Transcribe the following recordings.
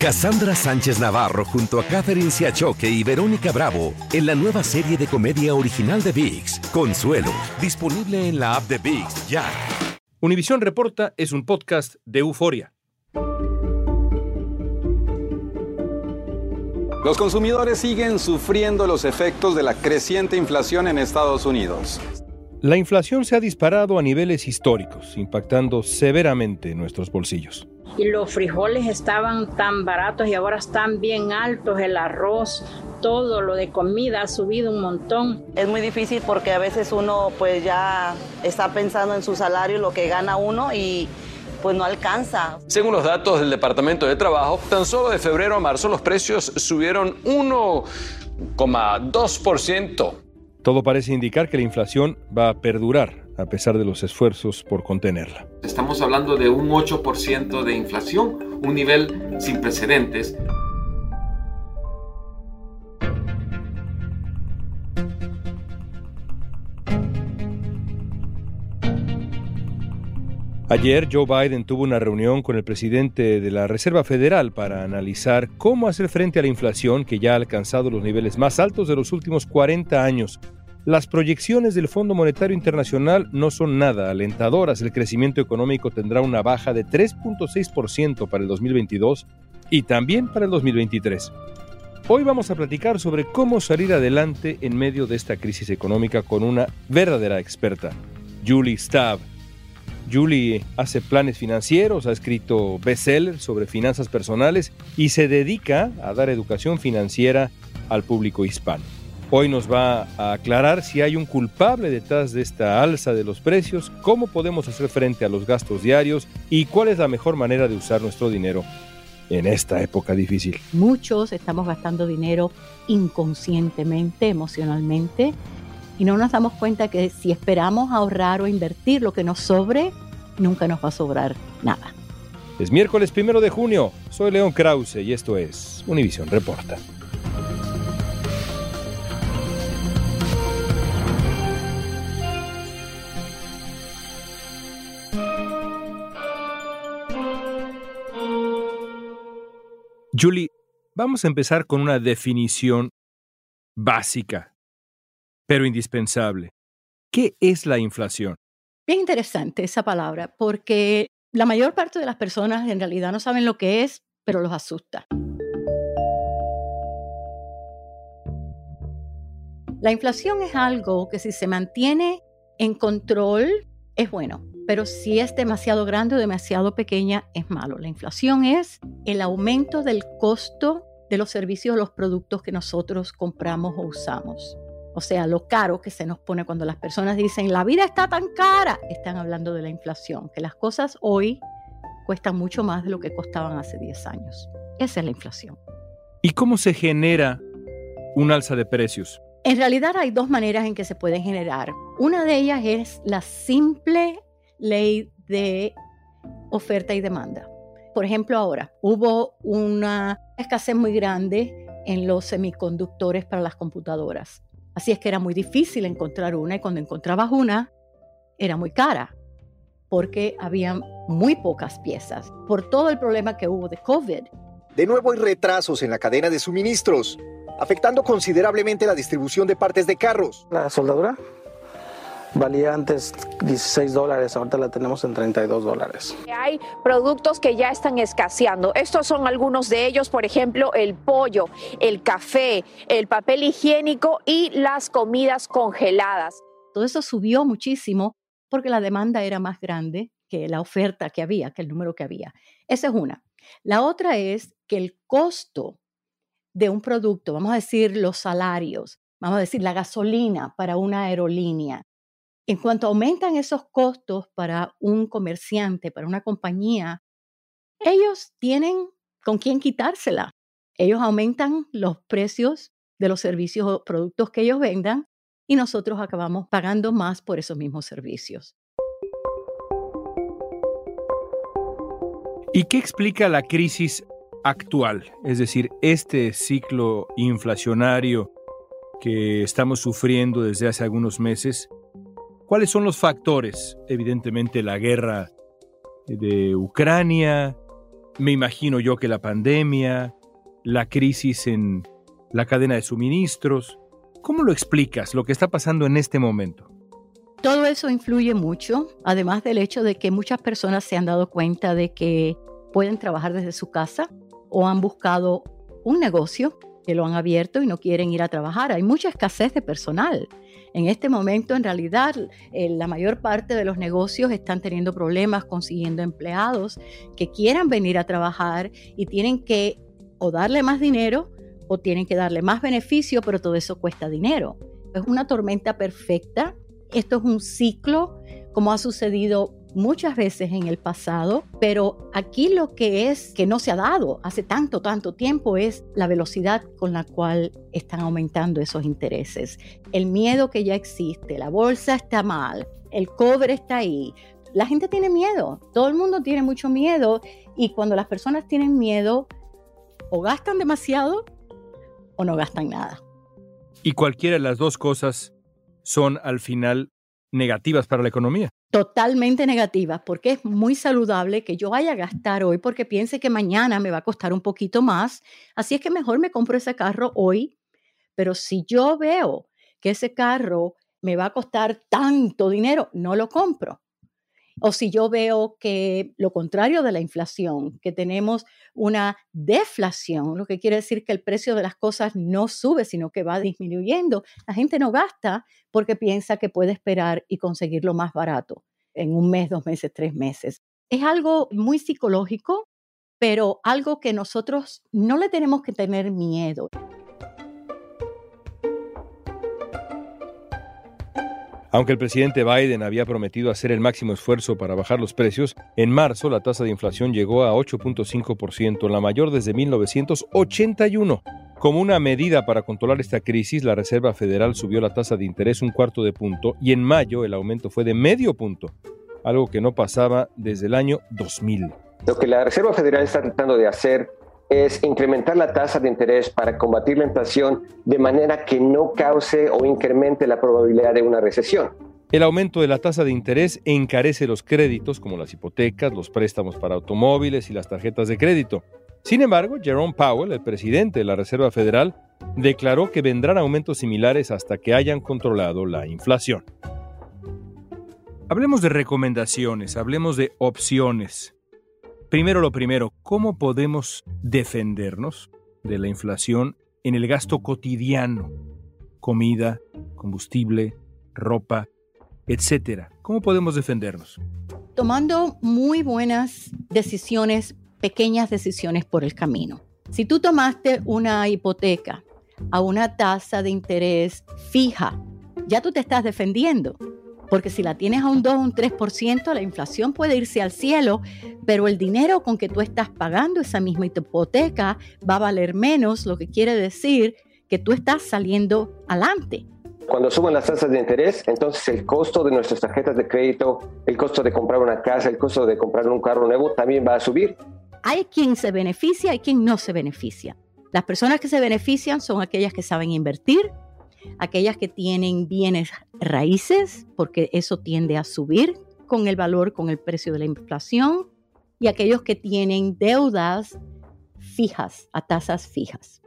Cassandra Sánchez Navarro junto a Catherine Siachoque y Verónica Bravo en la nueva serie de comedia original de VIX, Consuelo, disponible en la app de VIX ya. Univisión Reporta es un podcast de euforia. Los consumidores siguen sufriendo los efectos de la creciente inflación en Estados Unidos. La inflación se ha disparado a niveles históricos, impactando severamente nuestros bolsillos y los frijoles estaban tan baratos y ahora están bien altos, el arroz, todo lo de comida ha subido un montón. Es muy difícil porque a veces uno pues ya está pensando en su salario, lo que gana uno y pues no alcanza. Según los datos del Departamento de Trabajo, tan solo de febrero a marzo los precios subieron 1,2%. Todo parece indicar que la inflación va a perdurar a pesar de los esfuerzos por contenerla. Estamos hablando de un 8% de inflación, un nivel sin precedentes. Ayer Joe Biden tuvo una reunión con el presidente de la Reserva Federal para analizar cómo hacer frente a la inflación que ya ha alcanzado los niveles más altos de los últimos 40 años las proyecciones del Fondo Monetario Internacional no son nada alentadoras. El crecimiento económico tendrá una baja de 3.6% para el 2022 y también para el 2023. Hoy vamos a platicar sobre cómo salir adelante en medio de esta crisis económica con una verdadera experta, Julie Stabb. Julie hace planes financieros, ha escrito bestsellers sobre finanzas personales y se dedica a dar educación financiera al público hispano. Hoy nos va a aclarar si hay un culpable detrás de esta alza de los precios, cómo podemos hacer frente a los gastos diarios y cuál es la mejor manera de usar nuestro dinero en esta época difícil. Muchos estamos gastando dinero inconscientemente, emocionalmente, y no nos damos cuenta que si esperamos ahorrar o invertir lo que nos sobre, nunca nos va a sobrar nada. Es miércoles primero de junio, soy León Krause y esto es Univisión Reporta. Julie, vamos a empezar con una definición básica, pero indispensable. ¿Qué es la inflación? Bien interesante esa palabra, porque la mayor parte de las personas en realidad no saben lo que es, pero los asusta. La inflación es algo que si se mantiene en control es bueno pero si es demasiado grande o demasiado pequeña, es malo. La inflación es el aumento del costo de los servicios o los productos que nosotros compramos o usamos. O sea, lo caro que se nos pone cuando las personas dicen, la vida está tan cara, están hablando de la inflación, que las cosas hoy cuestan mucho más de lo que costaban hace 10 años. Esa es la inflación. ¿Y cómo se genera un alza de precios? En realidad hay dos maneras en que se puede generar. Una de ellas es la simple ley de oferta y demanda. Por ejemplo, ahora hubo una escasez muy grande en los semiconductores para las computadoras. Así es que era muy difícil encontrar una y cuando encontrabas una era muy cara porque había muy pocas piezas por todo el problema que hubo de COVID. De nuevo hay retrasos en la cadena de suministros, afectando considerablemente la distribución de partes de carros. La soldadura Valía antes 16 dólares, ahorita la tenemos en 32 dólares. Hay productos que ya están escaseando. Estos son algunos de ellos, por ejemplo, el pollo, el café, el papel higiénico y las comidas congeladas. Todo eso subió muchísimo porque la demanda era más grande que la oferta que había, que el número que había. Esa es una. La otra es que el costo de un producto, vamos a decir los salarios, vamos a decir la gasolina para una aerolínea, en cuanto aumentan esos costos para un comerciante, para una compañía, ellos tienen con quién quitársela. Ellos aumentan los precios de los servicios o productos que ellos vendan y nosotros acabamos pagando más por esos mismos servicios. ¿Y qué explica la crisis actual? Es decir, este ciclo inflacionario que estamos sufriendo desde hace algunos meses ¿Cuáles son los factores? Evidentemente la guerra de Ucrania, Me imagino yo que la pandemia, la crisis en la cadena de suministros, ¿cómo lo explicas lo que está pasando en este momento? Todo eso influye mucho, además del hecho de que muchas personas se han dado cuenta de que pueden trabajar desde su casa o han buscado un negocio que lo han abierto y no quieren ir a trabajar. Hay mucha escasez de personal. En este momento, en realidad, eh, la mayor parte de los negocios están teniendo problemas consiguiendo empleados que quieran venir a trabajar y tienen que o darle más dinero o tienen que darle más beneficio, pero todo eso cuesta dinero. Es una tormenta perfecta. Esto es un ciclo, como ha sucedido muchas veces en el pasado, pero aquí lo que es que no se ha dado hace tanto, tanto tiempo es la velocidad con la cual están aumentando esos intereses. El miedo que ya existe, la bolsa está mal, el cobre está ahí. La gente tiene miedo, todo el mundo tiene mucho miedo y cuando las personas tienen miedo o gastan demasiado o no gastan nada. Y cualquiera de las dos cosas son al final negativas para la economía totalmente negativas porque es muy saludable que yo vaya a gastar hoy porque piense que mañana me va a costar un poquito más. Así es que mejor me compro ese carro hoy. Pero si yo veo que ese carro me va a costar tanto dinero, no lo compro. O si yo veo que lo contrario de la inflación, que tenemos una deflación, lo que quiere decir que el precio de las cosas no sube, sino que va disminuyendo, la gente no gasta porque piensa que puede esperar y conseguirlo más barato en un mes, dos meses, tres meses. Es algo muy psicológico, pero algo que nosotros no le tenemos que tener miedo. Aunque el presidente Biden había prometido hacer el máximo esfuerzo para bajar los precios, en marzo la tasa de inflación llegó a 8.5%, la mayor desde 1981. Como una medida para controlar esta crisis, la Reserva Federal subió la tasa de interés un cuarto de punto y en mayo el aumento fue de medio punto, algo que no pasaba desde el año 2000. Lo que la Reserva Federal está tratando de hacer es incrementar la tasa de interés para combatir la inflación de manera que no cause o incremente la probabilidad de una recesión. El aumento de la tasa de interés encarece los créditos como las hipotecas, los préstamos para automóviles y las tarjetas de crédito. Sin embargo, Jerome Powell, el presidente de la Reserva Federal, declaró que vendrán aumentos similares hasta que hayan controlado la inflación. Hablemos de recomendaciones, hablemos de opciones. Primero lo primero, ¿cómo podemos defendernos de la inflación en el gasto cotidiano? Comida, combustible, ropa, etcétera. ¿Cómo podemos defendernos? Tomando muy buenas decisiones, pequeñas decisiones por el camino. Si tú tomaste una hipoteca a una tasa de interés fija, ya tú te estás defendiendo porque si la tienes a un 2 o un 3%, la inflación puede irse al cielo, pero el dinero con que tú estás pagando esa misma hipoteca va a valer menos, lo que quiere decir que tú estás saliendo adelante. Cuando suben las tasas de interés, entonces el costo de nuestras tarjetas de crédito, el costo de comprar una casa, el costo de comprar un carro nuevo también va a subir. Hay quien se beneficia y quien no se beneficia. Las personas que se benefician son aquellas que saben invertir, aquellas que tienen bienes raíces, porque eso tiende a subir con el valor, con el precio de la inflación, y aquellos que tienen deudas fijas, a tasas fijas.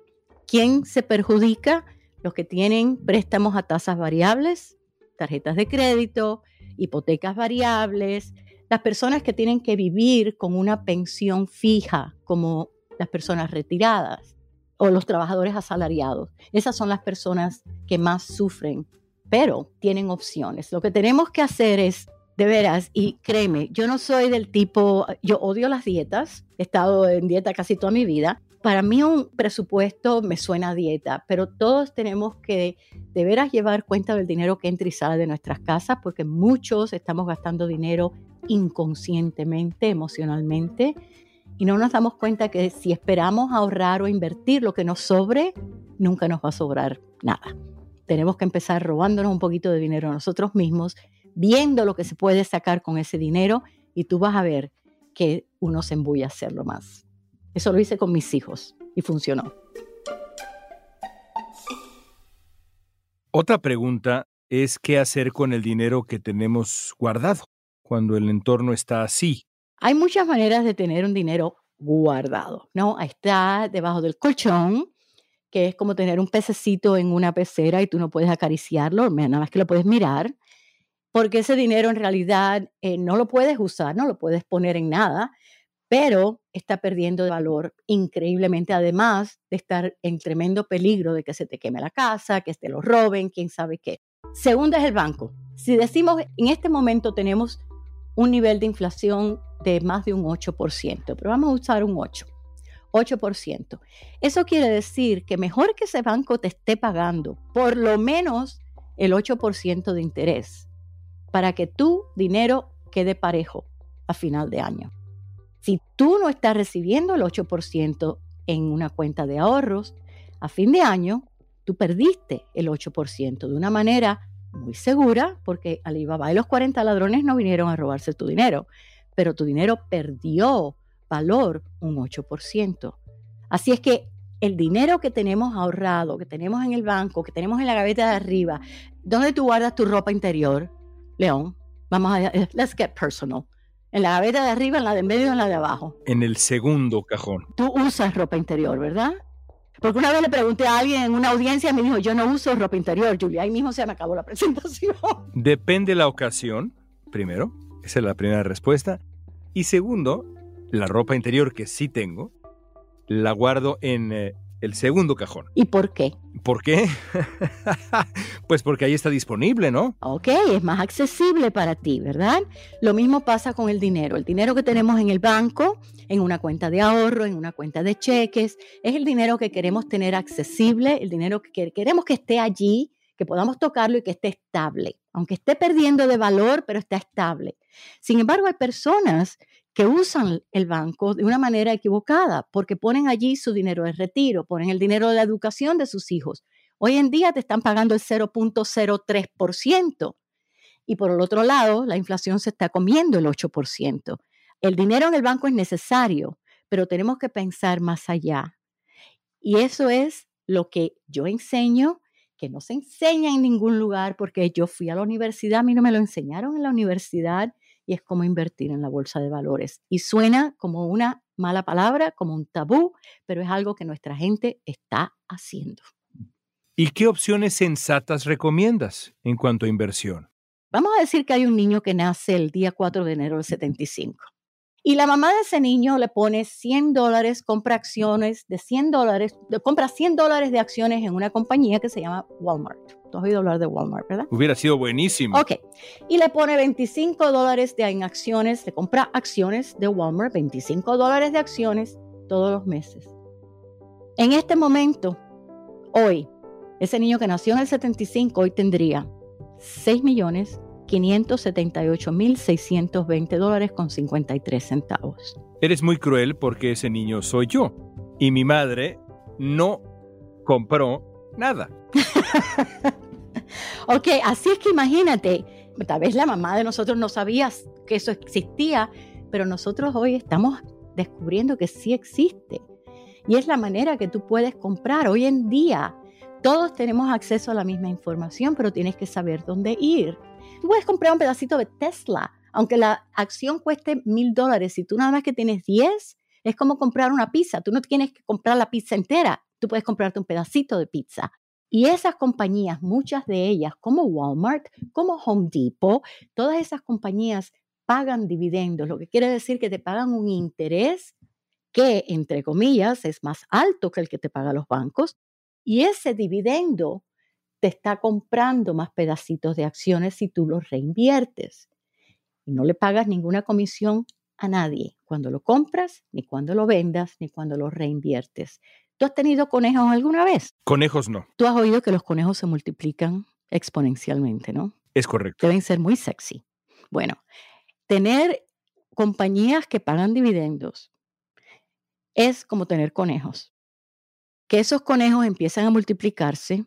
¿Quién se perjudica? Los que tienen préstamos a tasas variables, tarjetas de crédito, hipotecas variables, las personas que tienen que vivir con una pensión fija, como las personas retiradas o los trabajadores asalariados. Esas son las personas que más sufren, pero tienen opciones. Lo que tenemos que hacer es, de veras, y créeme, yo no soy del tipo, yo odio las dietas, he estado en dieta casi toda mi vida. Para mí un presupuesto me suena a dieta, pero todos tenemos que de veras llevar cuenta del dinero que entra y sale de nuestras casas, porque muchos estamos gastando dinero inconscientemente, emocionalmente, y no nos damos cuenta que si esperamos ahorrar o invertir lo que nos sobre, nunca nos va a sobrar nada. Tenemos que empezar robándonos un poquito de dinero a nosotros mismos, viendo lo que se puede sacar con ese dinero y tú vas a ver que uno se embulla a hacerlo más. Eso lo hice con mis hijos y funcionó. Otra pregunta es qué hacer con el dinero que tenemos guardado cuando el entorno está así. Hay muchas maneras de tener un dinero guardado, ¿no? Está debajo del colchón, que es como tener un pececito en una pecera y tú no puedes acariciarlo, nada más que lo puedes mirar, porque ese dinero en realidad eh, no lo puedes usar, no lo puedes poner en nada, pero está perdiendo valor increíblemente, además de estar en tremendo peligro de que se te queme la casa, que te lo roben, quién sabe qué. Segundo es el banco. Si decimos en este momento tenemos un nivel de inflación de más de un 8%, pero vamos a usar un 8. 8%. Eso quiere decir que mejor que ese banco te esté pagando por lo menos el 8% de interés para que tu dinero quede parejo a final de año. Si tú no estás recibiendo el 8% en una cuenta de ahorros, a fin de año tú perdiste el 8% de una manera muy segura, porque Alibaba y los 40 ladrones no vinieron a robarse tu dinero, pero tu dinero perdió valor un 8%. Así es que el dinero que tenemos ahorrado, que tenemos en el banco, que tenemos en la gaveta de arriba, ¿dónde tú guardas tu ropa interior, León? Vamos a, let's get personal. En la gaveta de arriba, en la de medio y en la de abajo. En el segundo cajón. Tú usas ropa interior, ¿verdad? Porque una vez le pregunté a alguien en una audiencia me dijo, yo no uso ropa interior, Julia. Ahí mismo se me acabó la presentación. Depende la ocasión, primero. Esa es la primera respuesta. Y segundo, la ropa interior que sí tengo, la guardo en eh, el segundo cajón. ¿Y por qué? ¿Por qué? pues porque ahí está disponible, ¿no? Ok, es más accesible para ti, ¿verdad? Lo mismo pasa con el dinero. El dinero que tenemos en el banco, en una cuenta de ahorro, en una cuenta de cheques, es el dinero que queremos tener accesible, el dinero que queremos que esté allí, que podamos tocarlo y que esté estable. Aunque esté perdiendo de valor, pero está estable. Sin embargo, hay personas que usan el banco de una manera equivocada porque ponen allí su dinero de retiro, ponen el dinero de la educación de sus hijos. Hoy en día te están pagando el 0.03% y por el otro lado la inflación se está comiendo el 8%. El dinero en el banco es necesario, pero tenemos que pensar más allá. Y eso es lo que yo enseño, que no se enseña en ningún lugar porque yo fui a la universidad, a mí no me lo enseñaron en la universidad y es como invertir en la bolsa de valores. Y suena como una mala palabra, como un tabú, pero es algo que nuestra gente está haciendo. ¿Y qué opciones sensatas recomiendas en cuanto a inversión? Vamos a decir que hay un niño que nace el día 4 de enero del 75. Y la mamá de ese niño le pone 100 dólares, compra acciones de 100 dólares, compra 100 dólares de acciones en una compañía que se llama Walmart. Tú has oído hablar de Walmart, ¿verdad? Hubiera sido buenísimo. Ok. Y le pone 25 dólares de en acciones, le compra acciones de Walmart, 25 dólares de acciones todos los meses. En este momento, hoy, ese niño que nació en el 75, hoy tendría 6 millones 578.620 dólares con 53 centavos. Eres muy cruel porque ese niño soy yo y mi madre no compró nada. ok, así es que imagínate, tal vez la mamá de nosotros no sabía que eso existía, pero nosotros hoy estamos descubriendo que sí existe. Y es la manera que tú puedes comprar. Hoy en día todos tenemos acceso a la misma información, pero tienes que saber dónde ir. Tú puedes comprar un pedacito de Tesla, aunque la acción cueste mil dólares. Si tú nada más que tienes 10, es como comprar una pizza. Tú no tienes que comprar la pizza entera. Tú puedes comprarte un pedacito de pizza. Y esas compañías, muchas de ellas, como Walmart, como Home Depot, todas esas compañías pagan dividendos, lo que quiere decir que te pagan un interés que, entre comillas, es más alto que el que te pagan los bancos. Y ese dividendo te está comprando más pedacitos de acciones si tú los reinviertes. Y no le pagas ninguna comisión a nadie cuando lo compras, ni cuando lo vendas, ni cuando lo reinviertes. ¿Tú has tenido conejos alguna vez? Conejos no. Tú has oído que los conejos se multiplican exponencialmente, ¿no? Es correcto. Deben ser muy sexy. Bueno, tener compañías que pagan dividendos es como tener conejos. Que esos conejos empiezan a multiplicarse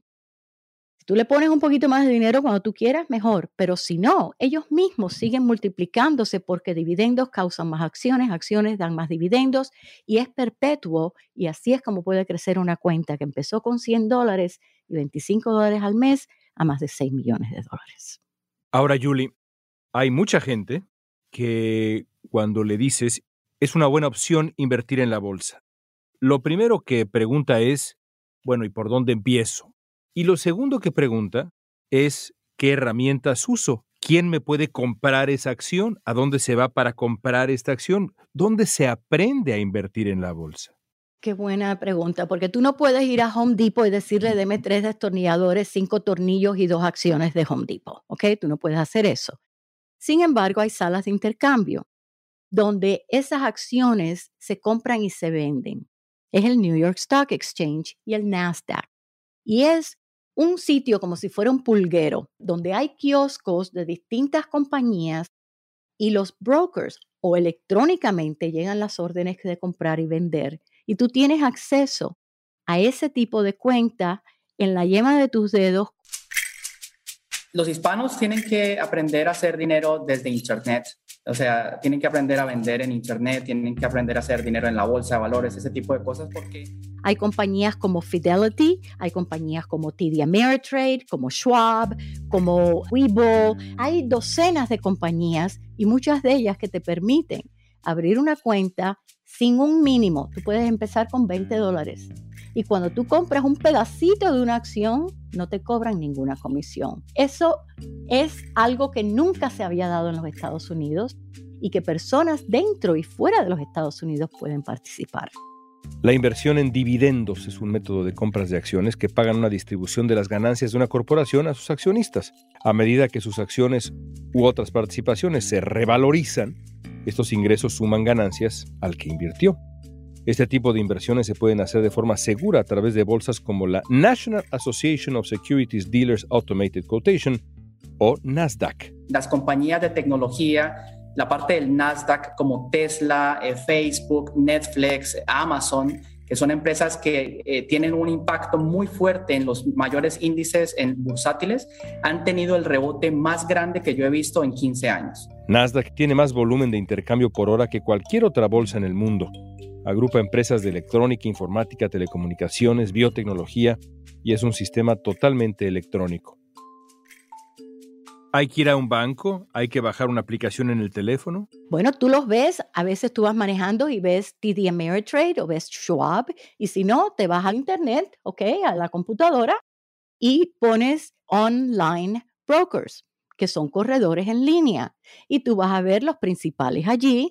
tú le pones un poquito más de dinero cuando tú quieras, mejor. Pero si no, ellos mismos siguen multiplicándose porque dividendos causan más acciones, acciones dan más dividendos y es perpetuo. Y así es como puede crecer una cuenta que empezó con 100 dólares y 25 dólares al mes a más de 6 millones de dólares. Ahora, Julie, hay mucha gente que cuando le dices es una buena opción invertir en la bolsa. Lo primero que pregunta es, bueno, ¿y por dónde empiezo? Y lo segundo que pregunta es, ¿qué herramientas uso? ¿Quién me puede comprar esa acción? ¿A dónde se va para comprar esta acción? ¿Dónde se aprende a invertir en la bolsa? Qué buena pregunta, porque tú no puedes ir a Home Depot y decirle, deme tres destornilladores, cinco tornillos y dos acciones de Home Depot, ¿ok? Tú no puedes hacer eso. Sin embargo, hay salas de intercambio donde esas acciones se compran y se venden. Es el New York Stock Exchange y el Nasdaq. Y es un sitio como si fuera un pulguero, donde hay kioscos de distintas compañías y los brokers o electrónicamente llegan las órdenes de comprar y vender y tú tienes acceso a ese tipo de cuenta en la yema de tus dedos. Los hispanos tienen que aprender a hacer dinero desde Internet. O sea, tienen que aprender a vender en Internet, tienen que aprender a hacer dinero en la bolsa de valores, ese tipo de cosas, porque... Hay compañías como Fidelity, hay compañías como TD Ameritrade, como Schwab, como Webull. Hay docenas de compañías y muchas de ellas que te permiten abrir una cuenta sin un mínimo. Tú puedes empezar con 20 dólares. Y cuando tú compras un pedacito de una acción, no te cobran ninguna comisión. Eso es algo que nunca se había dado en los Estados Unidos y que personas dentro y fuera de los Estados Unidos pueden participar. La inversión en dividendos es un método de compras de acciones que pagan una distribución de las ganancias de una corporación a sus accionistas. A medida que sus acciones u otras participaciones se revalorizan, estos ingresos suman ganancias al que invirtió. Este tipo de inversiones se pueden hacer de forma segura a través de bolsas como la National Association of Securities Dealers Automated Quotation o Nasdaq. Las compañías de tecnología, la parte del Nasdaq como Tesla, eh, Facebook, Netflix, Amazon, que son empresas que eh, tienen un impacto muy fuerte en los mayores índices en bursátiles, han tenido el rebote más grande que yo he visto en 15 años. Nasdaq tiene más volumen de intercambio por hora que cualquier otra bolsa en el mundo. Agrupa empresas de electrónica, informática, telecomunicaciones, biotecnología y es un sistema totalmente electrónico. ¿Hay que ir a un banco? ¿Hay que bajar una aplicación en el teléfono? Bueno, tú los ves, a veces tú vas manejando y ves TD Ameritrade o ves Schwab, y si no, te vas a internet, ¿ok? A la computadora y pones online brokers, que son corredores en línea, y tú vas a ver los principales allí,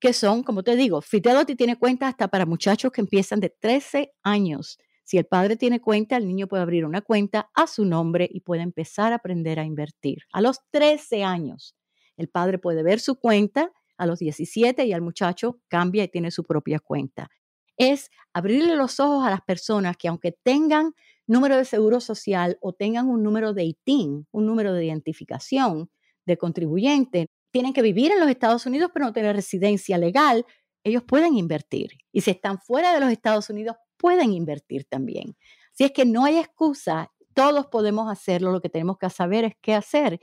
que son, como te digo, Fidelity tiene cuenta hasta para muchachos que empiezan de 13 años si el padre tiene cuenta, el niño puede abrir una cuenta a su nombre y puede empezar a aprender a invertir. A los 13 años, el padre puede ver su cuenta, a los 17 y al muchacho cambia y tiene su propia cuenta. Es abrirle los ojos a las personas que aunque tengan número de seguro social o tengan un número de ITIN, un número de identificación de contribuyente, tienen que vivir en los Estados Unidos pero no tener residencia legal, ellos pueden invertir. Y si están fuera de los Estados Unidos, pueden invertir también. Si es que no hay excusa, todos podemos hacerlo, lo que tenemos que saber es qué hacer.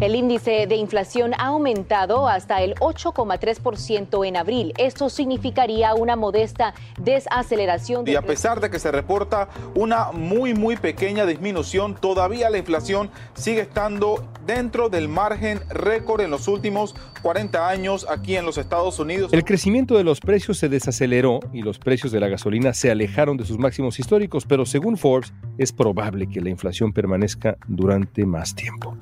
El índice de inflación ha aumentado hasta el 8,3% en abril. Esto significaría una modesta desaceleración. Y a pesar de que se reporta una muy, muy pequeña disminución, todavía la inflación sigue estando dentro del margen récord en los últimos 40 años aquí en los Estados Unidos. El crecimiento de los precios se desaceleró y los precios de la gasolina se alejaron de sus máximos históricos, pero según Forbes es probable que la inflación permanezca durante más tiempo.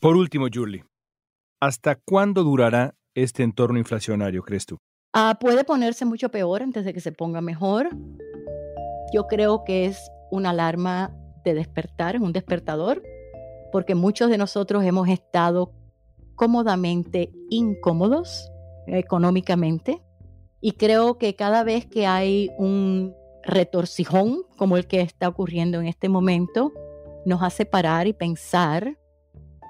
Por último, Julie, ¿hasta cuándo durará este entorno inflacionario, crees tú? Ah, puede ponerse mucho peor antes de que se ponga mejor. Yo creo que es una alarma de despertar, un despertador, porque muchos de nosotros hemos estado cómodamente incómodos económicamente y creo que cada vez que hay un retorcijón como el que está ocurriendo en este momento, nos hace parar y pensar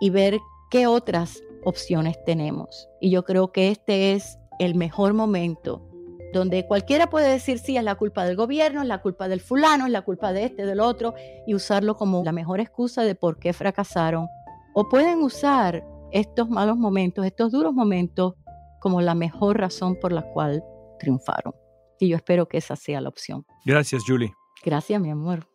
y ver qué otras opciones tenemos. Y yo creo que este es el mejor momento donde cualquiera puede decir, sí, es la culpa del gobierno, es la culpa del fulano, es la culpa de este, del otro, y usarlo como la mejor excusa de por qué fracasaron. O pueden usar estos malos momentos, estos duros momentos, como la mejor razón por la cual triunfaron. Y yo espero que esa sea la opción. Gracias, Julie. Gracias, mi amor.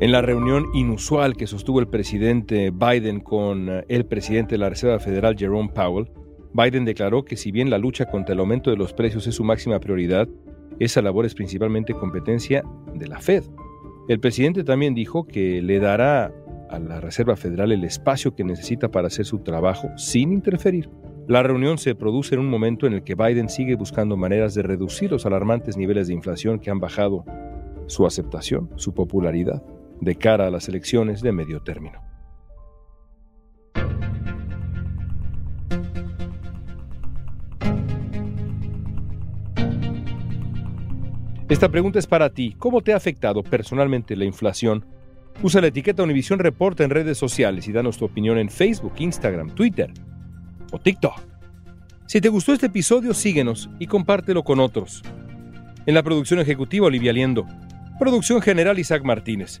En la reunión inusual que sostuvo el presidente Biden con eh, el presidente de la Reserva Federal, Jerome Powell, Biden declaró que si bien la lucha contra el aumento de los precios es su máxima prioridad, esa labor es principalmente competencia de la Fed. El presidente también dijo que le dará a la Reserva Federal el espacio que necesita para hacer su trabajo sin interferir. La reunión se produce en un momento en el que Biden sigue buscando maneras de reducir los alarmantes niveles de inflación que han bajado su aceptación, su popularidad de cara a las elecciones de medio término. Esta pregunta es para ti. ¿Cómo te ha afectado personalmente la inflación? Usa la etiqueta Univision Reporta en redes sociales y danos tu opinión en Facebook, Instagram, Twitter o TikTok. Si te gustó este episodio, síguenos y compártelo con otros. En la producción ejecutiva, Olivia Liendo. Producción general, Isaac Martínez.